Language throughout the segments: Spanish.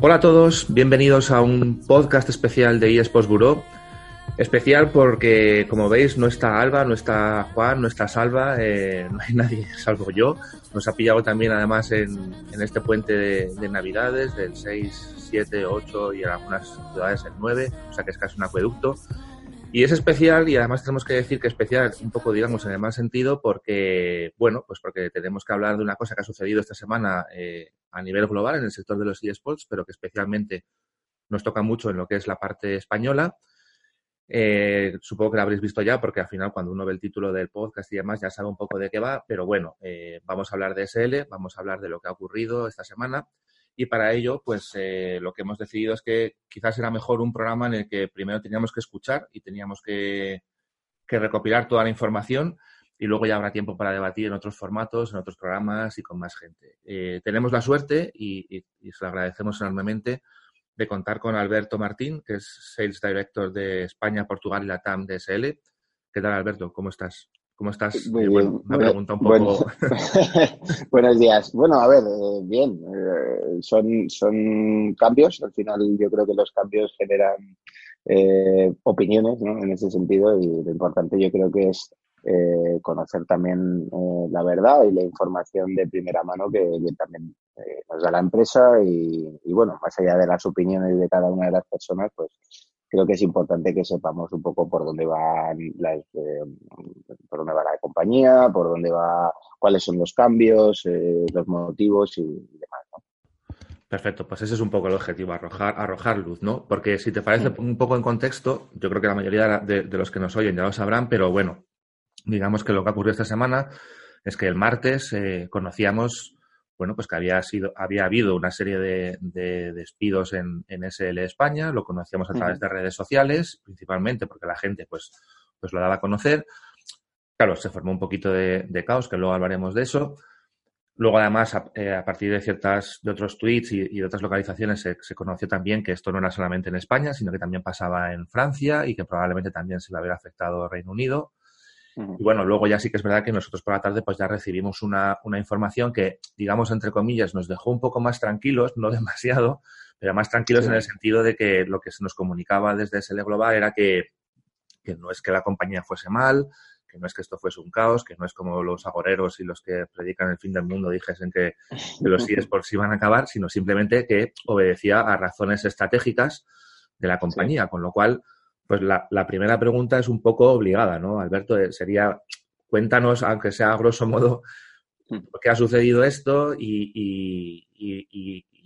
Hola a todos, bienvenidos a un podcast especial de eSports Bureau. Especial porque, como veis, no está Alba, no está Juan, no está Salva, eh, no hay nadie salvo yo. Nos ha pillado también, además, en, este puente de, Navidades, del 6, 7, 8 y en algunas ciudades el 9, o sea que es casi un acueducto. Y es especial y además tenemos que decir que especial un poco, digamos, en el mal sentido porque, bueno, pues porque tenemos que hablar de una cosa que ha sucedido esta semana eh, a nivel global en el sector de los eSports, pero que especialmente nos toca mucho en lo que es la parte española. Eh, supongo que lo habréis visto ya porque al final cuando uno ve el título del podcast y demás ya sabe un poco de qué va, pero bueno, eh, vamos a hablar de SL, vamos a hablar de lo que ha ocurrido esta semana y para ello, pues eh, lo que hemos decidido es que quizás era mejor un programa en el que primero teníamos que escuchar y teníamos que, recopilar toda la información y luego ya habrá tiempo para debatir en otros formatos, en otros programas y con más gente. Eh, tenemos la suerte y, se lo agradecemos enormemente de contar con Alberto Martín, que es Sales Director de España, Portugal y la TAM de SL. ¿Qué tal, Alberto? ¿Cómo estás? ¿Cómo estás? Muy eh, bien. una pregunta un poco. Buenos días. Bueno, a ver, eh, bien. Eh, son, son cambios. Al final, yo creo que los cambios generan opiniones ¿no? en ese sentido y lo importante yo creo que es conocer también la verdad y la información de primera mano que, también nos da la empresa y, y, bueno, más allá de las opiniones de cada una de las personas, pues creo que es importante que sepamos un poco por dónde van las, eh, por dónde va la compañía, por dónde va, cuáles son los cambios, eh, los motivos y, demás. Perfecto, pues ese es un poco el objetivo, arrojar, arrojar luz, ¿no? Porque si te parece un poco en contexto, yo creo que la mayoría de, de, los que nos oyen ya lo sabrán, pero bueno, digamos que lo que ocurrió esta semana es que el martes eh, conocíamos bueno, pues que había sido, había habido una serie de, despidos en, en, SL España, lo conocíamos a través de redes sociales, principalmente porque la gente pues, pues lo daba a conocer. Claro, se formó un poquito de, caos, que luego hablaremos de eso. Luego, además, a, eh, partir de ciertas, de otros tweets y, de otras localizaciones, se, se, conoció también que esto no era solamente en España, sino que también pasaba en Francia y que probablemente también se iba a haber afectado Reino Unido. Y bueno, luego ya sí que es verdad que nosotros por la tarde pues ya recibimos una, una información que, digamos, entre comillas, nos dejó un poco más tranquilos, no demasiado, pero más tranquilos en el sentido de que lo que se nos comunicaba desde SL Global era que, que no es que la compañía fuese mal, que no es que esto fuese un caos, que no es como los agoreros y los que predican el fin del mundo dijesen que, que los eSports iban a acabar, sino simplemente que obedecía a razones estratégicas de la compañía, con lo cual pues la, primera pregunta es un poco obligada, ¿no? Alberto, eh, sería, cuéntanos, aunque sea a grosso modo, hmm. por qué ha sucedido esto y,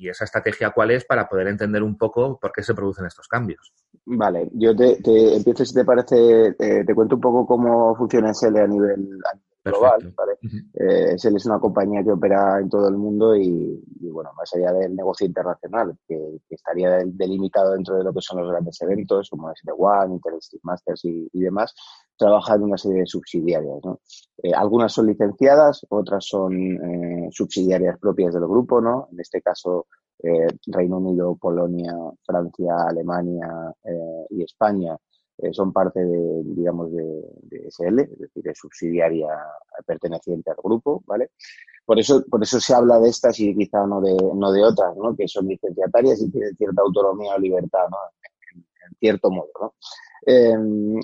esa estrategia cuál es para poder entender un poco por qué se producen estos cambios. Vale, yo te, te empiezo, si te parece, te cuento un poco cómo funciona SL a nivel, global. ¿vale? Eh, es una compañía que opera en todo el mundo y, bueno, más allá del negocio internacional, que, estaría delimitado dentro de lo que son los grandes eventos, como es The One, Inter Masters y, demás, trabaja en una serie de subsidiarias. ¿no? Eh, algunas son licenciadas, otras son eh, subsidiarias propias del grupo, ¿no? En este caso, Reino Unido, Polonia, Francia, Alemania y España eh, son parte de, digamos, de, SL, es decir, de subsidiaria perteneciente al grupo, ¿vale? Por eso, por eso se habla de estas y quizá no de, no de otras, ¿no? Que son licenciatarias y tienen cierta autonomía o libertad, ¿no? En, cierto modo, ¿no? Em,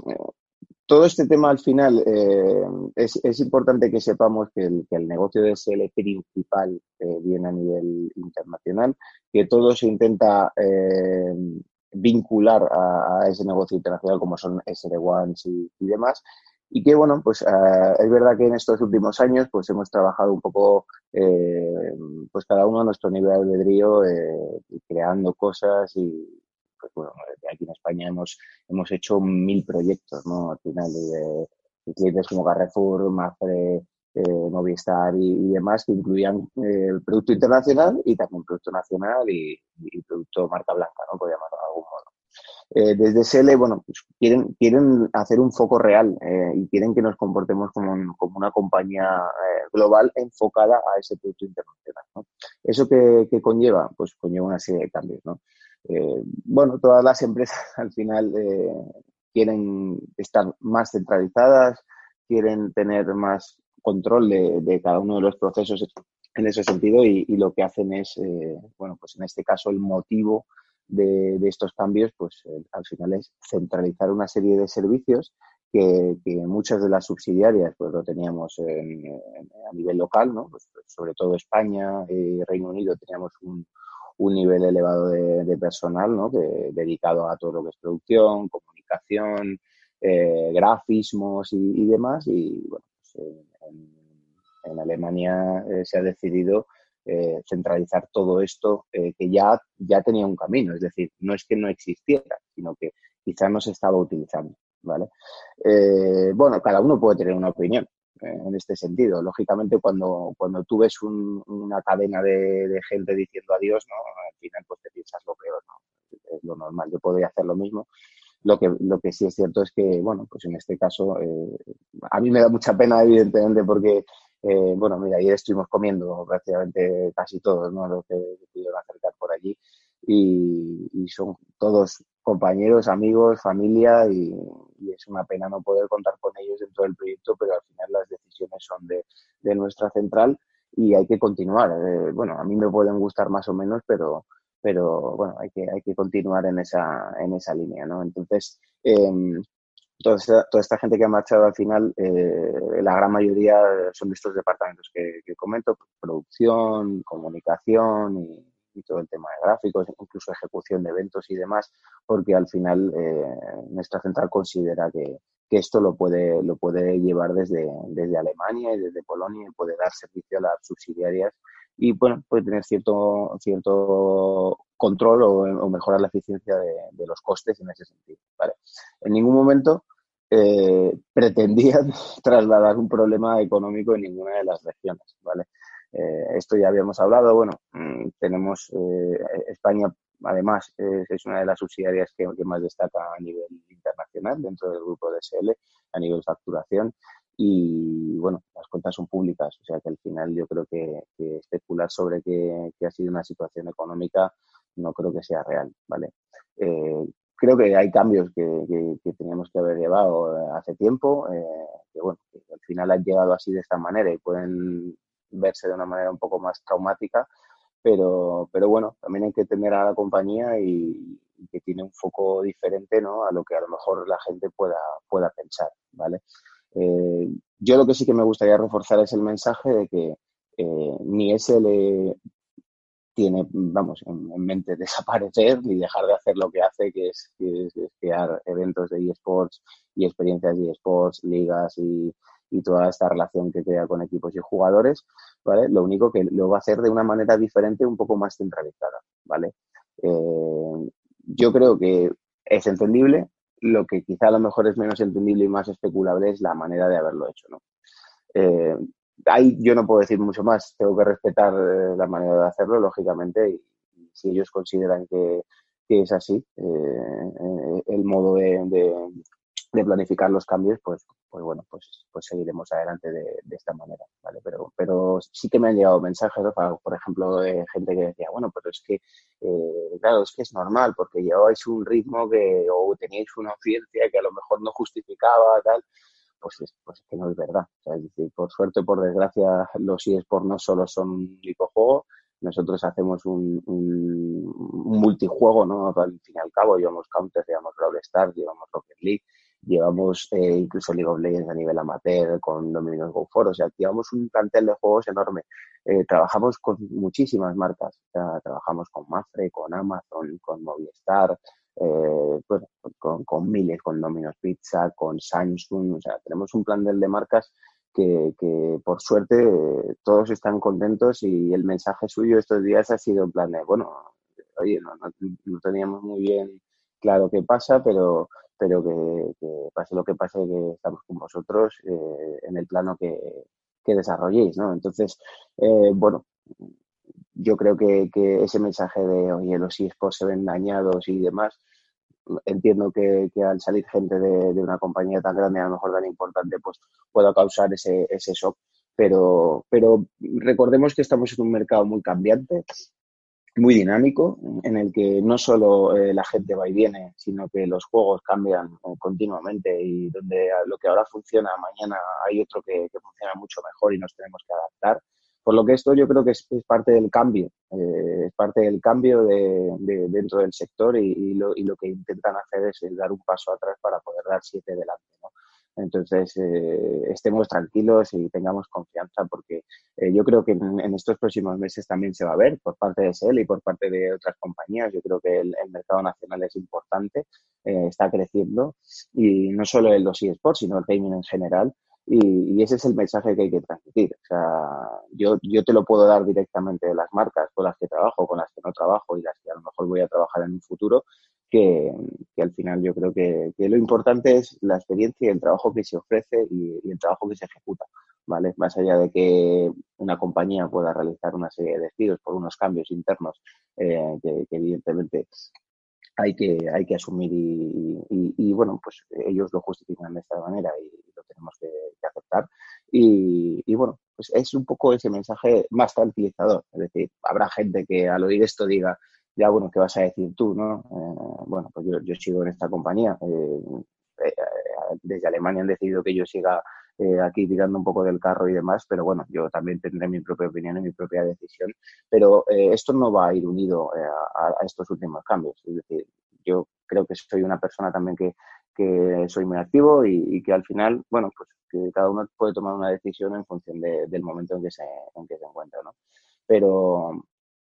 todo este tema al final eh, es, es, importante que sepamos que el, que el negocio de SL principal eh, viene a nivel internacional, que todo se intenta vincular a, ese negocio internacional como son SD1 y, demás, y que bueno, pues eh, es verdad que en estos últimos años pues hemos trabajado un poco eh, pues cada uno a nuestro nivel de albedrío eh, creando cosas y pues bueno, aquí en España hemos, hemos hecho mil proyectos, ¿no? Al final de, clientes como Carrefour, Mafre, Movistar y, demás que incluían el producto internacional y también producto nacional y, y producto marca blanca, ¿no? Por llamarlo de algún modo. Eh, desde SL, bueno, pues quieren, quieren hacer un foco real eh, y quieren que nos comportemos como, como una compañía eh, global enfocada a ese producto internacional. ¿no? ¿Eso que, conlleva? Pues conlleva una serie de cambios. ¿no? bueno, todas las empresas al final quieren estar más centralizadas, quieren tener más control de, cada uno de los procesos en ese sentido y, y lo que hacen es, bueno, pues en este caso el motivo de, estos cambios, pues eh, al final es centralizar una serie de servicios que, muchas de las subsidiarias pues lo teníamos a nivel local, ¿no? Pues, sobre todo España y Reino Unido teníamos un, nivel elevado de, personal, ¿no? Dedicado a todo lo que es producción, comunicación, eh, grafismos y, demás. Y bueno, pues, en, Alemania eh, se ha decidido eh, centralizar todo esto eh, que ya, ya tenía un camino. Es decir, no es que no existiera, sino que quizás no se estaba utilizando. ¿vale? Eh, bueno, cada uno puede tener una opinión en este sentido. Lógicamente, cuando, cuando tú ves una cadena de, gente diciendo adiós, ¿no? al final pues te piensas lo peor. ¿no? Es lo normal. Yo podría hacer lo mismo. Lo que, lo que sí es cierto es que, bueno, pues en este caso, a mí me da mucha pena, evidentemente, porque eh, bueno, mira, ayer estuvimos comiendo prácticamente casi todos, ¿no? Los que pudieron acercar por allí. Y, son todos compañeros, amigos, familia y, es una pena no poder contar con ellos dentro del proyecto, pero al final las decisiones son de, nuestra central y hay que continuar. Eh, bueno, a mí me pueden gustar más o menos, pero, pero bueno, hay que, hay que continuar en esa, en esa línea, ¿no? Entonces, eh, toda esta, gente que ha marchado al final, eh, la gran mayoría son de estos departamentos que, comento, producción, comunicación y, todo el tema de gráficos, incluso ejecución de eventos y demás, porque al final eh, nuestra central considera que, esto lo puede, lo puede llevar desde, desde Alemania y desde Polonia y puede dar servicio a las subsidiarias y bueno, puede tener cierto, cierto control o, mejorar la eficiencia de, los costes en ese sentido. ¿vale? En ningún momento eh, pretendían trasladar un problema económico en ninguna de las regiones. ¿vale? Eh, esto ya habíamos hablado. Bueno, mm, tenemos eh, España, además, es una de las subsidiarias que, más destaca a nivel internacional dentro del grupo de SL, a nivel facturación y bueno, las cuentas son públicas, o sea que al final yo creo que, especular sobre que, ha sido una situación económica no creo que sea real, ¿vale? Eh, creo que hay cambios que, que, teníamos que haber llevado eh, hace tiempo, eh, que bueno, que al final han llegado así de esta manera y pueden verse de una manera un poco más traumática, pero, pero bueno, también hay que tener a la compañía y, que tiene un foco diferente ¿no? a lo que a lo mejor la gente pueda, pueda pensar, ¿vale? Eh, yo lo que sí que me gustaría reforzar es el mensaje de que eh, ni SL tiene, vamos, en, mente desaparecer ni dejar de hacer lo que hace, que es, crear eventos de eSports y experiencias de eSports, ligas y, toda esta relación que crea con equipos y jugadores, ¿vale? Lo único que lo va a hacer de una manera diferente, un poco más centralizada, ¿vale? Eh, yo creo que es entendible, lo que quizá a lo mejor es menos entendible y más especulable es la manera de haberlo hecho, ¿no? Eh, ahí yo no puedo decir mucho más, tengo que respetar eh, la manera de hacerlo, lógicamente, y, si ellos consideran que, es así, eh, el modo de planificar los cambios, pues, pues bueno, pues, pues seguiremos adelante de, esta manera, ¿vale? Pero, pero sí que me han llegado mensajes, por ejemplo, de gente que decía, bueno, pero es que, eh, claro, es que es normal, porque lleváis un ritmo que, o teníais una audiencia que a lo mejor no justificaba, tal, pues es, pues que no es verdad. es decir, por suerte, por desgracia, los eSports no solo son un único nosotros hacemos un, un, multijuego, ¿no? Al fin y al cabo, llevamos Counter, llevamos Brawl Stars, llevamos Rocket League, llevamos eh, incluso League of Legends a nivel amateur con Dominion Go For, o sea, llevamos un plantel de juegos enorme. Eh, trabajamos con muchísimas marcas, trabajamos con Mafre, con Amazon, con Movistar, eh, con, con miles, con Domino's Pizza, con Samsung, o sea, tenemos un plan de marcas que, que, por suerte todos están contentos y el mensaje suyo estos días ha sido en plan de, bueno, oye, no, no, teníamos muy bien claro qué pasa, pero, pero que, pase lo que pase, que estamos con vosotros eh, en el plano que, desarrolléis, ¿no? Entonces, eh, bueno, yo creo que, que, ese mensaje de, oye, los eSports se ven dañados y demás, entiendo que, que al salir gente de, de, una compañía tan grande, a lo mejor tan importante, pues pueda causar ese, ese shock. Pero, pero recordemos que estamos en un mercado muy cambiante, muy dinámico, en el que no solo eh, la gente va y viene, sino que los juegos cambian eh, continuamente y donde lo que ahora funciona, mañana hay otro que, funciona mucho mejor y nos tenemos que adaptar. Por lo que esto yo creo que es, parte del cambio, eh, es parte del cambio de, de, dentro del sector y, y, lo, y, lo, que intentan hacer es dar un paso atrás para poder dar siete delante. ¿no? Entonces, eh, estemos tranquilos y tengamos confianza porque eh, yo creo que en, estos próximos meses también se va a ver por parte de SEL y por parte de otras compañías. Yo creo que el, el mercado nacional es importante, eh, está creciendo y no solo en los eSports, sino el gaming en general. Y, y, ese es el mensaje que hay que transmitir. O sea, yo, yo te lo puedo dar directamente de las marcas con las que trabajo, con las que no trabajo y las que a lo mejor voy a trabajar en un futuro, que, que al final yo creo que, que, lo importante es la experiencia y el trabajo que se ofrece y, el trabajo que se ejecuta, ¿vale? Más allá de que una compañía pueda realizar una serie de despidos por unos cambios internos eh, que, que evidentemente hay que, hay que asumir y, y, y, bueno, pues ellos lo justifican de esta manera y tenemos que, que aceptar. Y, y, bueno, pues es un poco ese mensaje más tranquilizador. Es decir, habrá gente que al oír esto diga, ya bueno, ¿qué vas a decir tú? ¿no? Eh, bueno, pues yo, yo, sigo en esta compañía. Eh, eh, desde Alemania han decidido que yo siga eh, aquí tirando un poco del carro y demás, pero bueno, yo también tendré mi propia opinión y mi propia decisión, pero eh, esto no va a ir unido eh, a, a, estos últimos cambios, es decir, yo creo que soy una persona también que, que soy muy activo y, que al final, bueno, pues que cada uno puede tomar una decisión en función de, del momento en que se, en que se encuentra, ¿no? Pero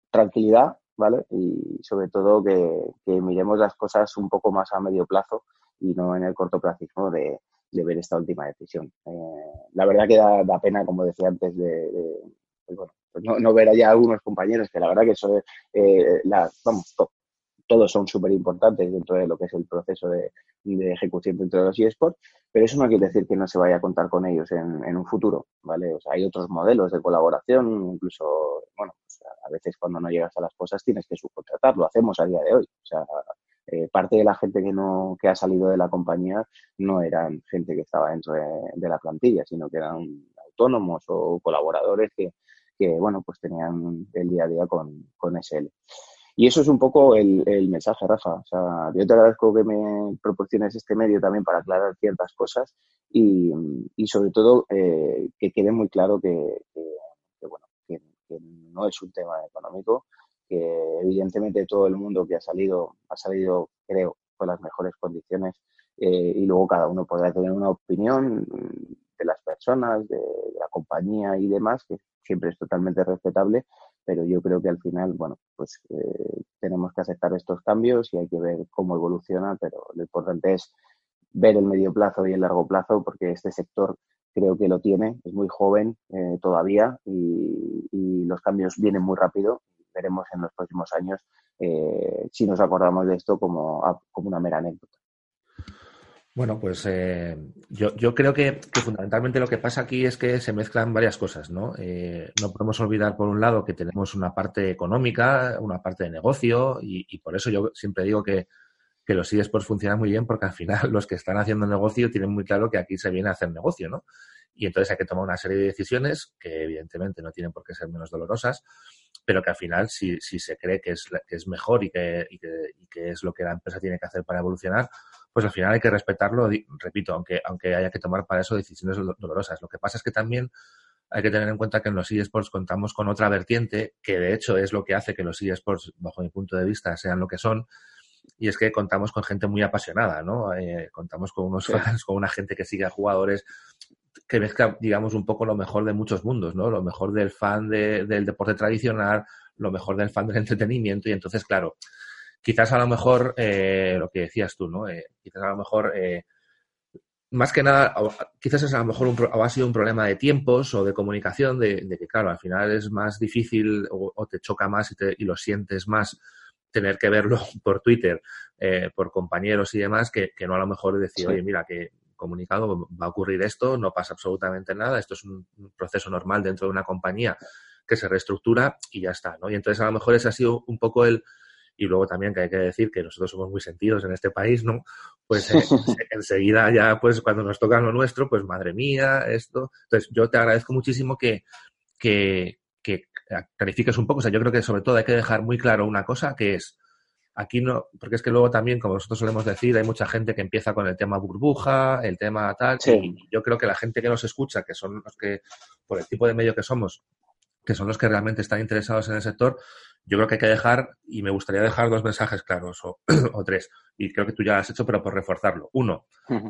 tranquilidad, ¿vale? Y sobre todo que, miremos las cosas un poco más a medio plazo y no en el cortoplacismo de, de ver esta última decisión. Eh, la verdad que da, pena, como decía antes, de, pues bueno, pues no, ver allá algunos compañeros que la verdad que eso, eh, la, vamos, todos son súper importantes dentro de lo que es el proceso de, ejecución dentro de los eSports, pero eso no quiere decir que no se vaya a contar con ellos en, en un futuro, ¿vale? O sea, hay otros modelos de colaboración, incluso, bueno, pues a veces cuando no llegas a las cosas tienes que subcontratar, lo hacemos a día de hoy, o sea, eh, parte de la gente que no que ha salido de la compañía no eran gente que estaba dentro de, de la plantilla, sino que eran autónomos o colaboradores que, que, bueno, pues tenían el día a día con, con SL. Y eso es un poco el, el, mensaje, Rafa. O sea, yo te agradezco que me proporciones este medio también para aclarar ciertas cosas y, y sobre todo eh, que quede muy claro que, que, bueno, que, no es un tema económico, que evidentemente todo el mundo que ha salido, ha salido, creo, con las mejores condiciones eh, y luego cada uno podrá tener una opinión de las personas, de, la compañía y demás, que siempre es totalmente respetable, pero yo creo que al final, bueno, pues eh, tenemos que aceptar estos cambios y hay que ver cómo evoluciona, pero lo importante es ver el medio plazo y el largo plazo, porque este sector creo que lo tiene, es muy joven eh, todavía y, los cambios vienen muy rápido veremos en los próximos años eh, si nos acordamos de esto como, como una mera anécdota. Bueno, pues eh, yo, yo, creo que, fundamentalmente lo que pasa aquí es que se mezclan varias cosas, ¿no? Eh, no podemos olvidar, por un lado, que tenemos una parte económica, una parte de negocio, y, y por eso yo siempre digo que, que los eSports funcionan muy bien, porque al final los que están haciendo negocio tienen muy claro que aquí se viene a hacer negocio, ¿no? Y entonces hay que tomar una serie de decisiones que evidentemente no tienen por qué ser menos dolorosas, pero que al final si, si se cree que es, que es mejor y que, y, que, y que es lo que la empresa tiene que hacer para evolucionar, pues al final hay que respetarlo, repito, aunque, aunque haya que tomar para eso decisiones dolorosas. Lo que pasa es que también hay que tener en cuenta que en los eSports contamos con otra vertiente, que de hecho es lo que hace que los eSports, bajo mi punto de vista, sean lo que son, y es que contamos con gente muy apasionada, ¿no? Eh, contamos con unos fans, con una gente que sigue a jugadores que mezcla, digamos, un poco lo mejor de muchos mundos, ¿no? Lo mejor del fan de, del deporte tradicional, lo mejor del fan del entretenimiento y entonces, claro, quizás a lo mejor, eh, lo que decías tú, ¿no? Eh, quizás a lo mejor, eh, más que nada, quizás es a lo mejor un, ha sido un problema de tiempos o de comunicación, de, que, claro, al final es más difícil o, te choca más y, te, y, lo sientes más tener que verlo por Twitter, por compañeros y demás, que, que, no a lo mejor decir, oye, mira, que comunicado va a ocurrir esto, no pasa absolutamente nada, esto es un proceso normal dentro de una compañía que se reestructura y ya está, ¿no? Y entonces a lo mejor ese ha sido un poco el, y luego también que hay que decir que nosotros somos muy sentidos en este país, ¿no? Pues eh, enseguida ya, pues cuando nos toca lo nuestro, pues madre mía, esto. Entonces yo te agradezco muchísimo que, que, que clarifiques un poco, o sea, yo creo que sobre todo hay que dejar muy claro una cosa que es, aquí no, porque es que luego también, como nosotros solemos decir, hay mucha gente que empieza con el tema burbuja, el tema tal, y yo creo que la gente que nos escucha, que son los que, por el tipo de medio que somos, que son los que realmente están interesados en el sector, yo creo que hay que dejar, y me gustaría dejar dos mensajes claros o, tres, y creo que tú ya lo has hecho, pero por reforzarlo. Uno,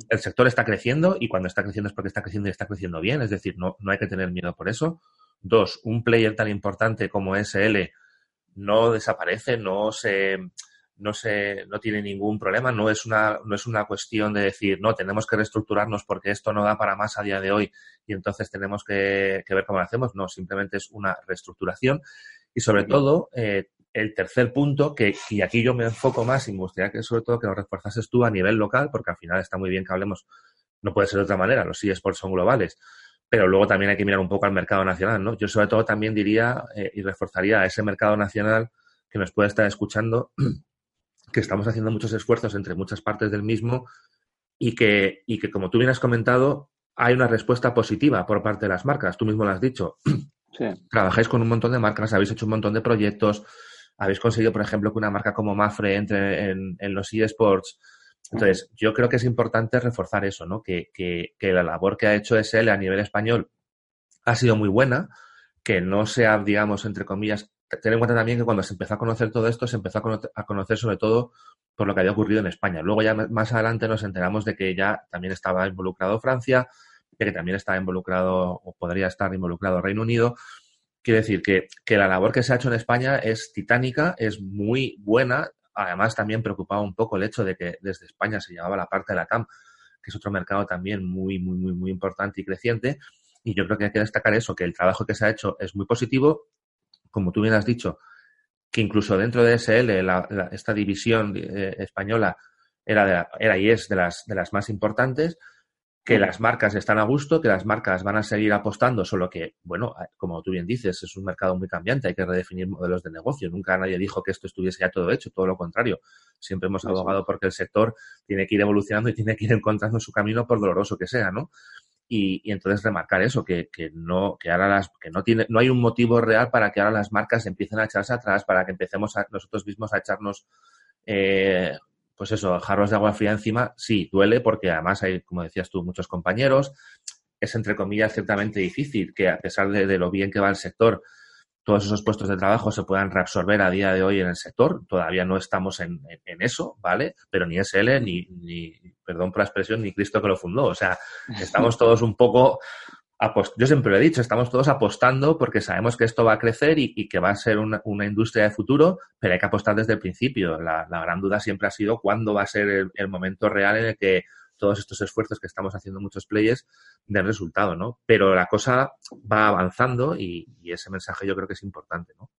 el sector está creciendo y cuando está creciendo es porque está creciendo y está creciendo bien, es decir, no, no hay que tener miedo por eso. Dos, un player tan importante como SL no desaparece, no se, no se, no tiene ningún problema, no es una, no es una cuestión de decir, no, tenemos que reestructurarnos porque esto no da para más a día de hoy y entonces tenemos que, ver cómo lo hacemos. No, simplemente es una reestructuración. Y sobre todo, eh, el tercer punto, que, y aquí yo me enfoco más y me gustaría que sobre todo que lo reforzases tú a nivel local, porque al final está muy bien que hablemos, no puede ser de otra manera, los eSports son globales, pero luego también hay que mirar un poco al mercado nacional, ¿no? Yo sobre todo también diría eh, y reforzaría a ese mercado nacional que nos puede estar escuchando que estamos haciendo muchos esfuerzos entre muchas partes del mismo y que, y que, como tú bien has comentado, hay una respuesta positiva por parte de las marcas. Tú mismo lo has dicho. Trabajáis con un montón de marcas, habéis hecho un montón de proyectos, habéis conseguido, por ejemplo, que una marca como Mafre entre en, los eSports. Entonces, yo creo que es importante reforzar eso, ¿no? Que, que, que la labor que ha hecho SL a nivel español ha sido muy buena, que no sea, digamos, entre comillas, ten en cuenta también que cuando se empezó a conocer todo esto, se empezó a conocer, sobre todo por lo que había ocurrido en España. Luego ya más adelante nos enteramos de que ya también estaba involucrado Francia, de que también estaba involucrado o podría estar involucrado Reino Unido. Quiere decir que, que la labor que se ha hecho en España es titánica, es muy buena. Además, también preocupaba un poco el hecho de que desde España se llevaba la parte de la CAM, que es otro mercado también muy, muy, muy, muy importante y creciente. Y yo creo que hay que destacar eso, que el trabajo que se ha hecho es muy positivo como tú bien has dicho, que incluso dentro de SL, esta división eh, española era, era y es de las, de las más importantes, que las marcas están a gusto, que las marcas van a seguir apostando, solo que, bueno, como tú bien dices, es un mercado muy cambiante, hay que redefinir modelos de negocio. Nunca nadie dijo que esto estuviese ya todo hecho, todo lo contrario. Siempre hemos abogado porque el sector tiene que ir evolucionando y tiene que ir encontrando su camino por doloroso que sea, ¿no? y, entonces remarcar eso, que, que, no, que ahora las, que no tiene, no hay un motivo real para que ahora las marcas empiecen a echarse atrás, para que empecemos a, nosotros mismos a echarnos, eh, pues eso, jarros de agua fría encima. Sí, duele porque además hay, como decías tú, muchos compañeros. Es entre comillas ciertamente difícil que a pesar de lo bien que va el sector, todos esos puestos de trabajo se puedan reabsorber a día de hoy en el sector. Todavía no estamos en, eso, ¿vale? Pero ni SL, ni, ni, perdón por la expresión, ni Cristo que lo fundó. O sea, estamos todos un poco, yo siempre lo he dicho, estamos todos apostando porque sabemos que esto va a crecer y, que va a ser una, industria de futuro, pero hay que apostar desde el principio. La, gran duda siempre ha sido cuándo va a ser el momento real en el que todos estos esfuerzos que estamos haciendo muchos players den resultado, ¿no? Pero la cosa va avanzando y, ese mensaje yo creo que es importante, ¿no?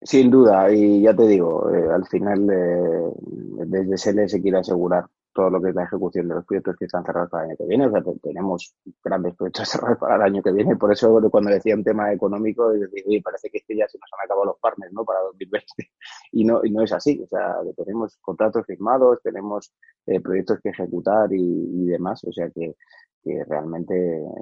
Sin duda, y ya te digo, eh, al final eh, desde SL se quiere asegurar todo lo que es la ejecución de los proyectos que están cerrados para el año que viene. O sea, tenemos grandes proyectos cerrados para el año que viene. Por eso, cuando decía un tema económico, decir, parece que ya se nos han acabado los partners ¿no? para 2020. Y no, y no es así. O sea, tenemos contratos firmados, tenemos eh, proyectos que ejecutar y, demás. O sea, que, realmente,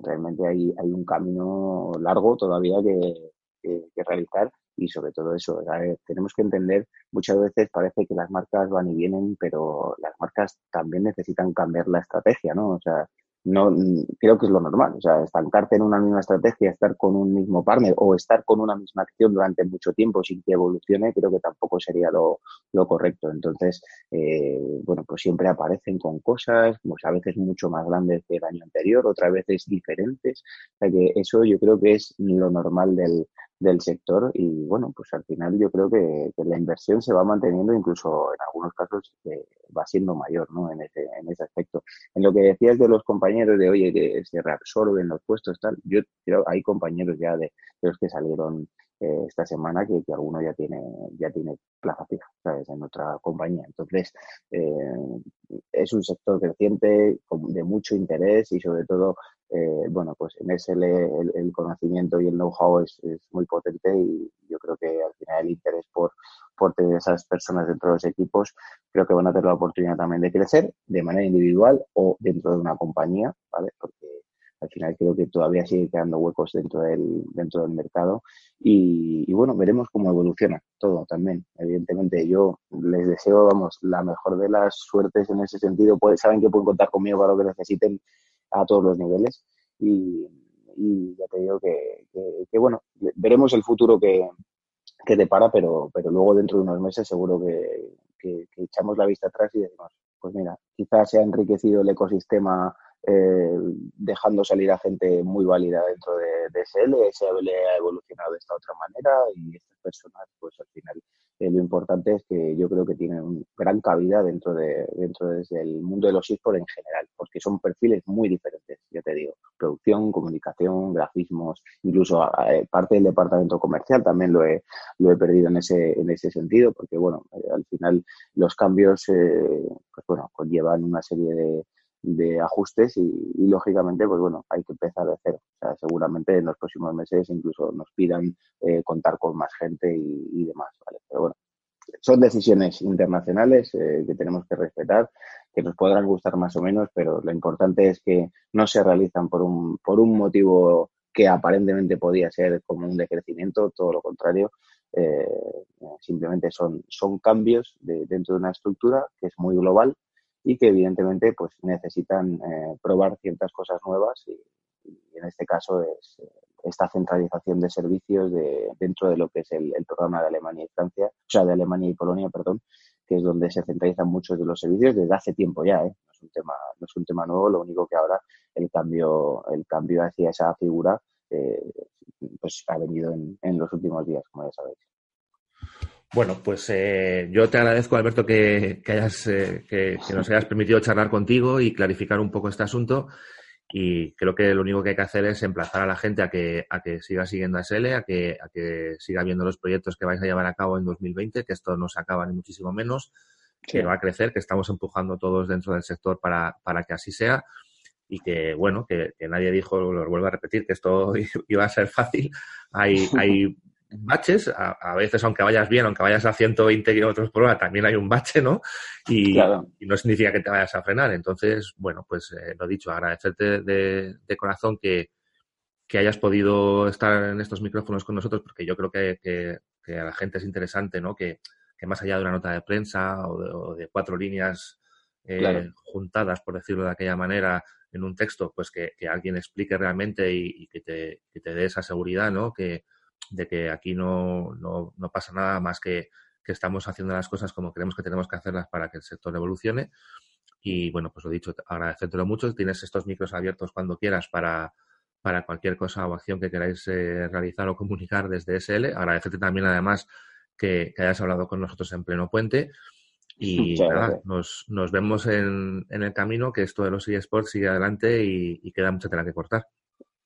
realmente hay, hay un camino largo todavía que realizar y sobre todo eso, tenemos que entender, muchas veces parece que las marcas van y vienen, pero las marcas también necesitan cambiar la estrategia, ¿no? O sea, no creo que es lo normal. O sea, estancarte en una misma estrategia, estar con un mismo partner o estar con una misma acción durante mucho tiempo sin que evolucione, creo que tampoco sería lo, lo correcto. Entonces, eh, bueno, pues siempre aparecen con cosas, pues a veces mucho más grandes que el año anterior, otras veces diferentes. O sea que eso yo creo que es lo normal del, del sector y bueno, pues al final yo creo que, la inversión se va manteniendo, incluso en algunos casos eh, va siendo mayor ¿no? en, ese, en ese aspecto. En lo que decías de los compañeros de, oye, que se reabsorben los puestos, tal, yo creo hay compañeros ya de, los que salieron eh, esta semana que, que, alguno ya tiene, ya tiene plaza fija. En otra compañía. Entonces, eh, es un sector creciente, de mucho interés y sobre todo eh, bueno, pues en ese el, conocimiento y el know-how es, muy potente y yo creo que al final el interés por, por tener esas personas dentro de los equipos creo que van a tener la oportunidad también de crecer de manera individual o dentro de una compañía, ¿vale? Porque al final creo que todavía sigue quedando huecos dentro del, dentro del mercado y, bueno, veremos cómo evoluciona todo también. Evidentemente yo les deseo, vamos, la mejor de las suertes en ese sentido. Pues, saben que pueden contar conmigo para lo que necesiten a todos los niveles y, ya te digo que, bueno, veremos el futuro que, que depara, pero, pero luego dentro de unos meses seguro que, echamos la vista atrás y decimos, pues mira, quizás se ha enriquecido el ecosistema eh, dejando salir a gente muy válida dentro de, de SL, SL ha evolucionado de esta otra manera y estas personas, pues al final eh, lo importante es que yo creo que tienen gran cabida dentro de dentro del mundo de los esports en general, porque son perfiles muy diferentes, ya te digo, producción, comunicación, grafismos, incluso eh, parte del departamento comercial también lo he, lo he perdido en ese, en ese sentido, porque bueno, al final los cambios, pues bueno, conllevan una serie de, de ajustes y, lógicamente pues bueno hay que empezar de cero. Seguramente en los próximos meses incluso nos pidan eh, contar con más gente y, demás vale pero bueno son decisiones internacionales eh, que tenemos que respetar que nos podrán gustar más o menos pero lo importante es que no se realizan por un por un motivo que aparentemente podía ser como un decrecimiento todo lo contrario eh, simplemente son son cambios dentro de una estructura que es muy global y que evidentemente pues necesitan eh, probar ciertas cosas nuevas y, en este caso es eh, esta centralización de servicios de, dentro de lo que es el, programa de Alemania y Francia, o sea, de Alemania y Polonia, perdón, que es donde se centralizan muchos de los servicios desde hace tiempo ya, ¿eh? no es un tema no es un tema nuevo, lo único que ahora el cambio el cambio hacia esa figura pues ha venido en, en los últimos días, como ya sabéis. Bueno, pues eh, yo te agradezco, Alberto, que, hayas, eh, que, nos hayas permitido charlar contigo y clarificar un poco este asunto. Y creo que lo único que hay que hacer es emplazar a la gente a que, a que siga siguiendo a SL, a que, a que siga viendo los proyectos que vais a llevar a cabo en 2020, que esto no se acaba ni muchísimo menos, que va a crecer, que estamos empujando todos dentro del sector para, para que así sea y que, bueno, que, nadie dijo, lo vuelvo a repetir, que esto iba a ser fácil. Hay, hay baches, a, veces aunque vayas bien, aunque vayas a 120 kilómetros por hora, también hay un bache, ¿no? Y, no significa que te vayas a frenar. Entonces, bueno, pues eh, lo dicho, agradecerte de, corazón que, hayas podido estar en estos micrófonos con nosotros, porque yo creo que, a la gente es interesante, ¿no? Que, más allá de una nota de prensa o de, cuatro líneas eh, juntadas, por decirlo de aquella manera, en un texto, pues que, alguien explique realmente y, que, te, que te dé esa seguridad, ¿no? Que, de que aquí no, no, no pasa nada más que, que estamos haciendo las cosas como creemos que tenemos que hacerlas para que el sector evolucione. Y bueno, pues lo dicho, agradecértelo mucho. Tienes estos micros abiertos cuando quieras para, para cualquier cosa o acción que queráis eh, realizar o comunicar desde SL. Agradecerte también, además, que, hayas hablado con nosotros en pleno puente. Y nada, nos, nos vemos en, en, el camino, que esto de los eSports sigue adelante y, y queda mucha tela que cortar.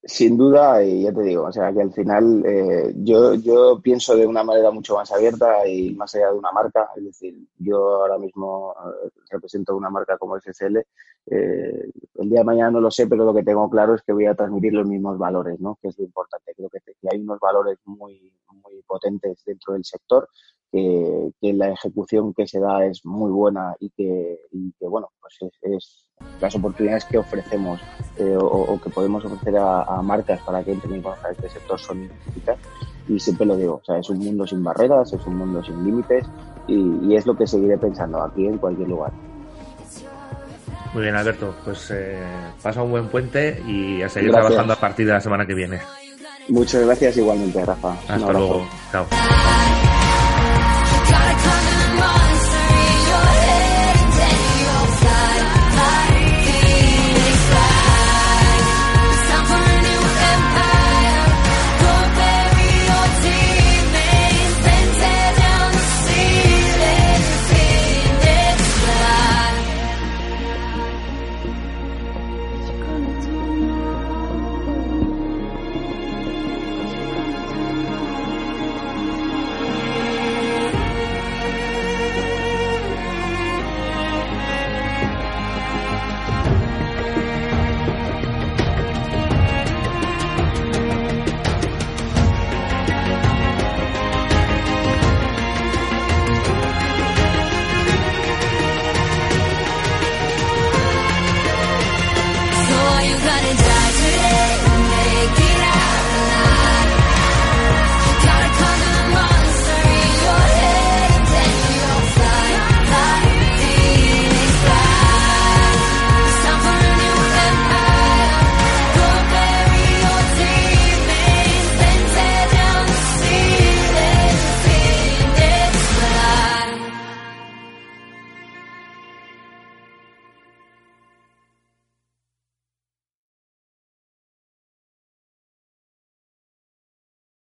Sin duda, y ya te digo, o sea, que al final eh, yo, yo pienso de una manera mucho más abierta y más allá de una marca, es decir, yo ahora mismo eh, represento una marca como SSL, eh, el día de mañana no lo sé, pero lo que tengo claro es que voy a transmitir los mismos valores, ¿no? Que es lo importante, creo que hay unos valores muy, muy potentes dentro del sector que, la ejecución que se da es muy buena y que, bueno, pues es, las oportunidades que ofrecemos eh, o, que podemos ofrecer a, marcas para que entren en este sector son infinitas. Y siempre lo digo, o sea, es un mundo sin barreras, es un mundo sin límites y, es lo que seguiré pensando aquí en cualquier lugar. Muy bien, Alberto. Pues eh, pasa un buen puente y a seguir trabajando a partir de la semana que viene. Muchas gracias igualmente, Rafa. Hasta luego. Chao.